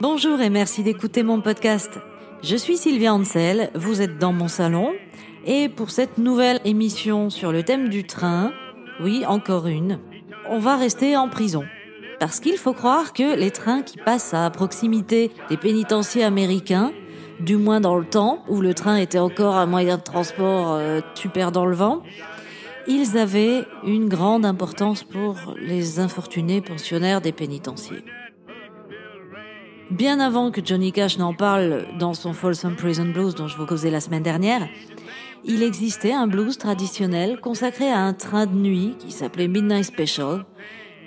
Bonjour et merci d'écouter mon podcast. Je suis Sylvia Ansel, vous êtes dans mon salon et pour cette nouvelle émission sur le thème du train, oui, encore une, on va rester en prison. Parce qu'il faut croire que les trains qui passent à proximité des pénitenciers américains, du moins dans le temps où le train était encore un moyen de transport euh, super dans le vent, ils avaient une grande importance pour les infortunés pensionnaires des pénitenciers. Bien avant que Johnny Cash n'en parle dans son Folsom Prison Blues dont je vous causais la semaine dernière, il existait un blues traditionnel consacré à un train de nuit qui s'appelait Midnight Special,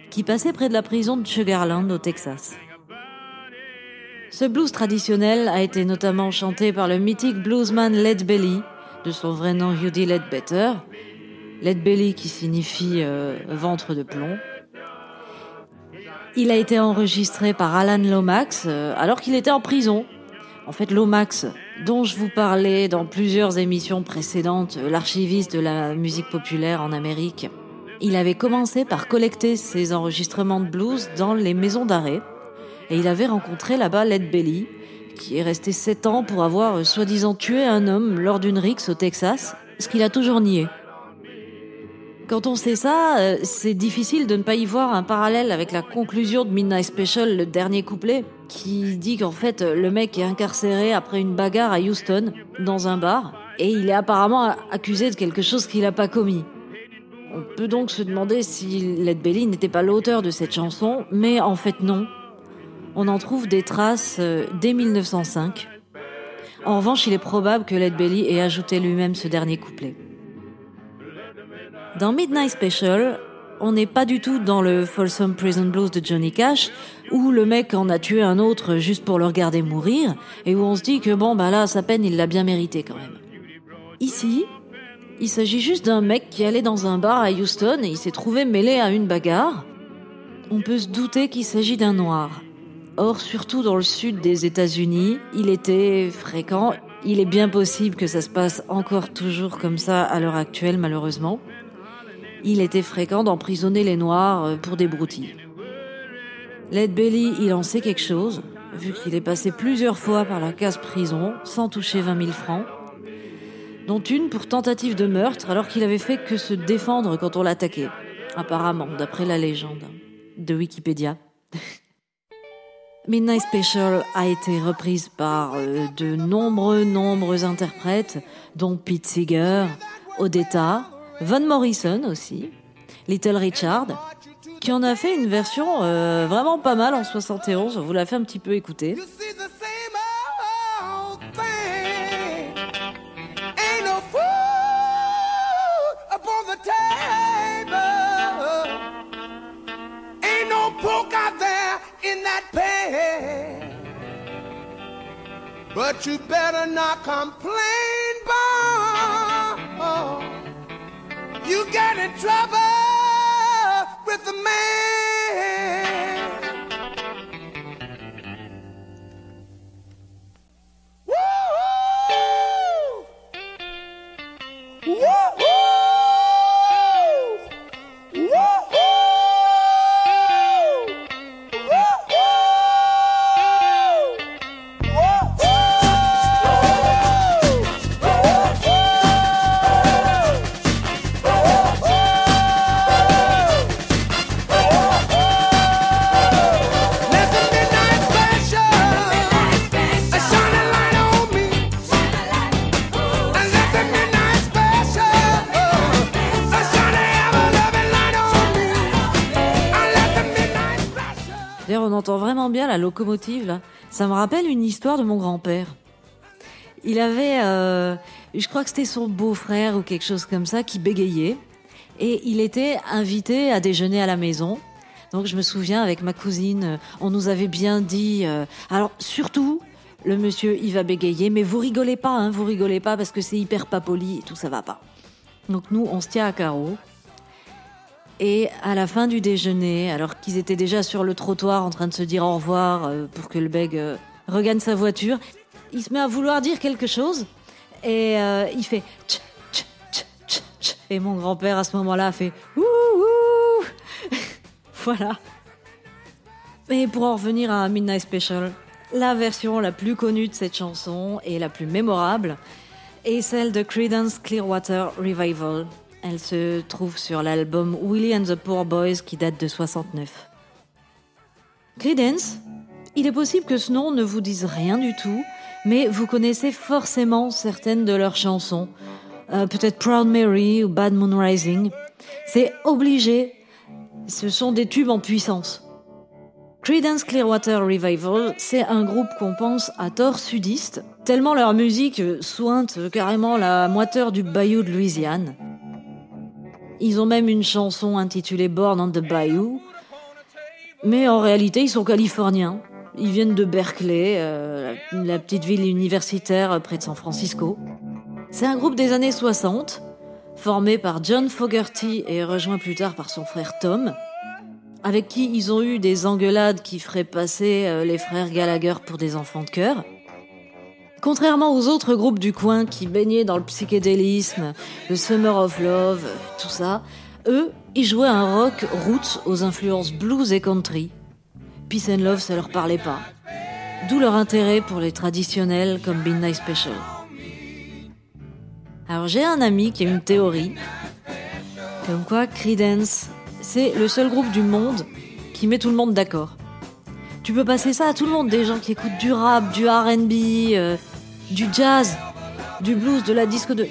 qui passait près de la prison de Sugarland au Texas. Ce blues traditionnel a été notamment chanté par le mythique bluesman Led Belly, de son vrai nom Huddy Ledbetter, Led Belly qui signifie euh, ventre de plomb. Il a été enregistré par Alan Lomax euh, alors qu'il était en prison. En fait, Lomax, dont je vous parlais dans plusieurs émissions précédentes, euh, l'archiviste de la musique populaire en Amérique, il avait commencé par collecter ses enregistrements de blues dans les maisons d'arrêt et il avait rencontré là-bas Led Belly, qui est resté sept ans pour avoir euh, soi-disant tué un homme lors d'une rixe au Texas, ce qu'il a toujours nié. Quand on sait ça, euh, c'est difficile de ne pas y voir un parallèle avec la conclusion de Midnight Special, le dernier couplet, qui dit qu'en fait le mec est incarcéré après une bagarre à Houston, dans un bar, et il est apparemment accusé de quelque chose qu'il n'a pas commis. On peut donc se demander si Led Belly n'était pas l'auteur de cette chanson, mais en fait non. On en trouve des traces euh, dès 1905. En revanche, il est probable que Led Belly ait ajouté lui-même ce dernier couplet. Dans Midnight Special, on n'est pas du tout dans le Folsom Prison Blues de Johnny Cash, où le mec en a tué un autre juste pour le regarder mourir, et où on se dit que bon, bah là, sa peine, il l'a bien mérité quand même. Ici, il s'agit juste d'un mec qui allait dans un bar à Houston et il s'est trouvé mêlé à une bagarre. On peut se douter qu'il s'agit d'un noir. Or, surtout dans le sud des États-Unis, il était fréquent. Il est bien possible que ça se passe encore toujours comme ça à l'heure actuelle, malheureusement. Il était fréquent d'emprisonner les noirs euh, pour des broutilles. Led Belly, il en sait quelque chose, vu qu'il est passé plusieurs fois par la case prison sans toucher 20 000 francs, dont une pour tentative de meurtre alors qu'il avait fait que se défendre quand on l'attaquait, apparemment, d'après la légende de Wikipédia. Midnight Special a été reprise par euh, de nombreux, nombreux interprètes, dont Pete Seeger, Odetta, Van Morrison aussi, Little Richard, qui en a fait une version euh, vraiment pas mal en 71. Je vous la fait un petit peu écouter. You better not complain, boy. You get in trouble la locomotive là. Ça me rappelle une histoire de mon grand-père. Il avait, euh, je crois que c'était son beau-frère ou quelque chose comme ça, qui bégayait. Et il était invité à déjeuner à la maison. Donc je me souviens avec ma cousine, on nous avait bien dit, euh, alors surtout, le monsieur il va bégayer, mais vous rigolez pas, hein, vous rigolez pas parce que c'est hyper pas poli et tout ça va pas. Donc nous on se tient à carreau. Et à la fin du déjeuner, alors qu'ils étaient déjà sur le trottoir en train de se dire au revoir euh, pour que le bègue euh, regagne sa voiture, il se met à vouloir dire quelque chose et euh, il fait tch, tch, tch, et mon grand-père à ce moment-là fait ouh, voilà. Et pour en revenir à Midnight Special, la version la plus connue de cette chanson et la plus mémorable est celle de Creedence Clearwater Revival. Elle se trouve sur l'album Willie and the Poor Boys qui date de 69. Creedence, il est possible que ce nom ne vous dise rien du tout, mais vous connaissez forcément certaines de leurs chansons. Euh, Peut-être Proud Mary ou Bad Moon Rising. C'est obligé. Ce sont des tubes en puissance. Creedence Clearwater Revival, c'est un groupe qu'on pense à tort sudiste, tellement leur musique sointe carrément la moiteur du bayou de Louisiane. Ils ont même une chanson intitulée Born on the Bayou, mais en réalité ils sont californiens. Ils viennent de Berkeley, euh, la petite ville universitaire près de San Francisco. C'est un groupe des années 60, formé par John Fogerty et rejoint plus tard par son frère Tom, avec qui ils ont eu des engueulades qui feraient passer euh, les frères Gallagher pour des enfants de cœur. Contrairement aux autres groupes du coin qui baignaient dans le psychédélisme, le Summer of Love, tout ça, eux, ils jouaient un rock roots aux influences blues et country. Peace and Love, ça leur parlait pas. D'où leur intérêt pour les traditionnels comme Midnight Special. Alors j'ai un ami qui a une théorie, comme quoi Creedence, c'est le seul groupe du monde qui met tout le monde d'accord. Tu peux passer ça à tout le monde, des gens qui écoutent du rap, du R&B, du jazz, du blues, de la disco de...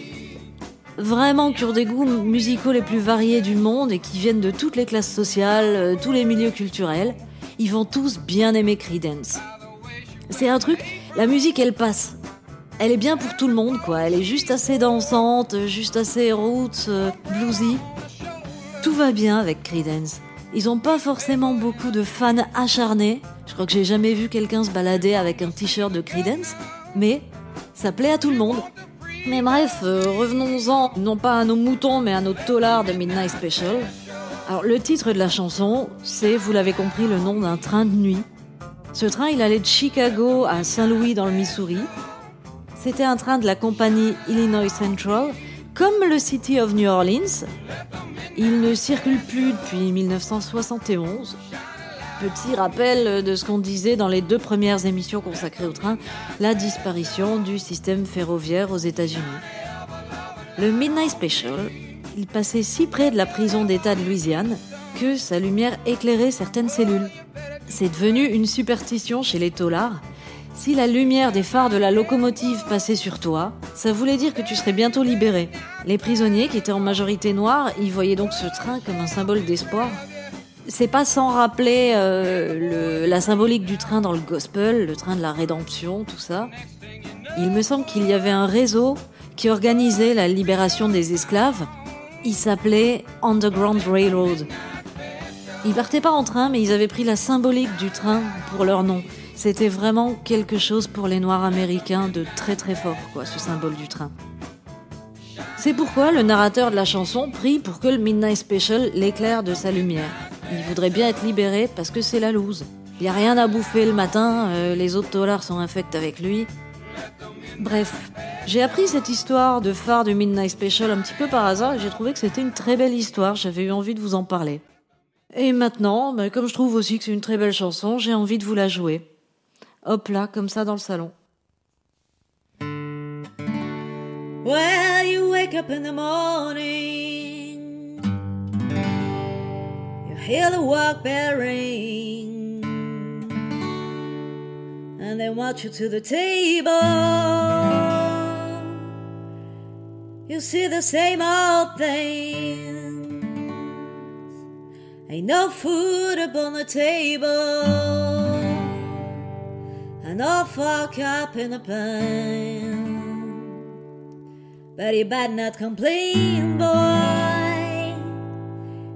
Vraiment qui ont des goûts musicaux les plus variés du monde et qui viennent de toutes les classes sociales, euh, tous les milieux culturels. Ils vont tous bien aimer Creedence. C'est un truc, la musique elle passe. Elle est bien pour tout le monde quoi, elle est juste assez dansante, juste assez roots, euh, bluesy. Tout va bien avec Creedence. Ils ont pas forcément beaucoup de fans acharnés. Je crois que j'ai jamais vu quelqu'un se balader avec un t-shirt de Creedence, mais ça plaît à tout le monde. Mais bref, euh, revenons-en, non pas à nos moutons, mais à nos tolards de Midnight Special. Alors, le titre de la chanson, c'est, vous l'avez compris, le nom d'un train de nuit. Ce train, il allait de Chicago à Saint-Louis dans le Missouri. C'était un train de la compagnie Illinois Central, comme le City of New Orleans. Il ne circule plus depuis 1971. Petit rappel de ce qu'on disait dans les deux premières émissions consacrées au train, la disparition du système ferroviaire aux États-Unis. Le Midnight Special, il passait si près de la prison d'État de Louisiane que sa lumière éclairait certaines cellules. C'est devenu une superstition chez les taulards. Si la lumière des phares de la locomotive passait sur toi, ça voulait dire que tu serais bientôt libéré. Les prisonniers, qui étaient en majorité noirs, y voyaient donc ce train comme un symbole d'espoir. C'est pas sans rappeler euh, la symbolique du train dans le gospel, le train de la rédemption, tout ça. Il me semble qu'il y avait un réseau qui organisait la libération des esclaves. Il s'appelait Underground Railroad. Ils partaient pas en train, mais ils avaient pris la symbolique du train pour leur nom. C'était vraiment quelque chose pour les Noirs américains de très très fort, quoi, ce symbole du train. C'est pourquoi le narrateur de la chanson prie pour que le Midnight Special l'éclaire de sa lumière. Il voudrait bien être libéré parce que c'est la loose. Il y a rien à bouffer le matin, euh, les autres dollars sont infects avec lui. Bref, j'ai appris cette histoire de phare du Midnight Special un petit peu par hasard et j'ai trouvé que c'était une très belle histoire, j'avais eu envie de vous en parler. Et maintenant, bah, comme je trouve aussi que c'est une très belle chanson, j'ai envie de vous la jouer. Hop là, comme ça dans le salon. Well, you wake up in the morning, hear the work bell ring, and they want you to the table. You see the same old things. Ain't no food upon the table, and no fork up in the pan. But you better not complain, boy.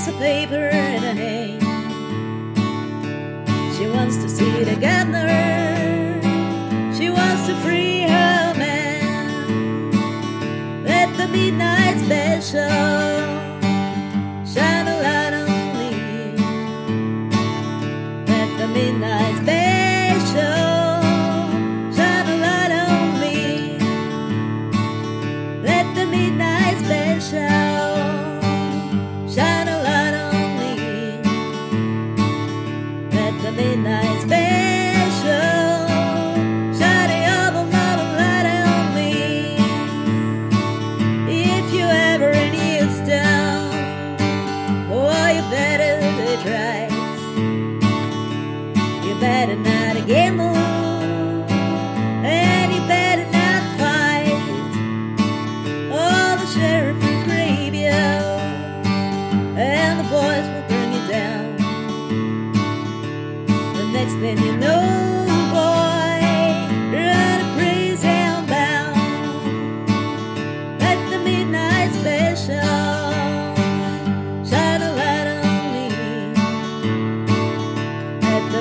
Piece of paper in her hand. She wants to see the governor. She wants to free her man. Let the midnight special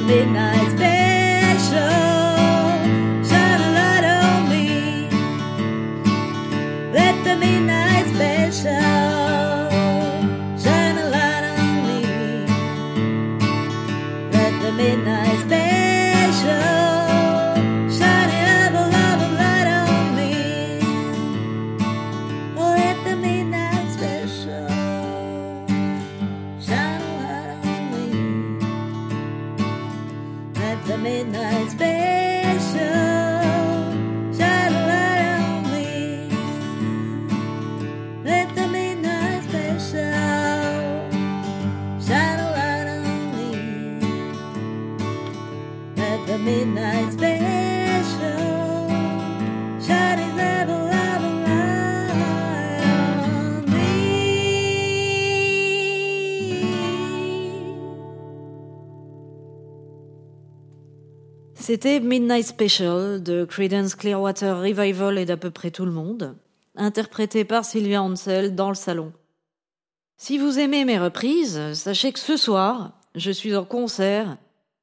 midnight special C'était Midnight Special de Creedence Clearwater Revival et d'à peu près tout le monde, interprété par Sylvia Ansel dans le salon. Si vous aimez mes reprises, sachez que ce soir, je suis en concert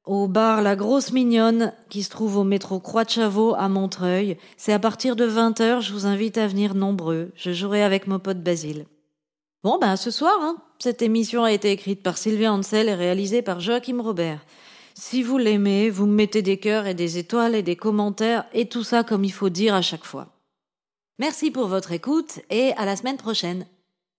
au bar La Grosse Mignonne qui se trouve au métro Croix de Chavaux à Montreuil. C'est à partir de 20h, je vous invite à venir nombreux. Je jouerai avec mon pote Basile. Bon, ben ce soir, hein, cette émission a été écrite par Sylvia Ansel et réalisée par Joachim Robert. Si vous l'aimez, vous me mettez des cœurs et des étoiles et des commentaires et tout ça comme il faut dire à chaque fois. Merci pour votre écoute et à la semaine prochaine.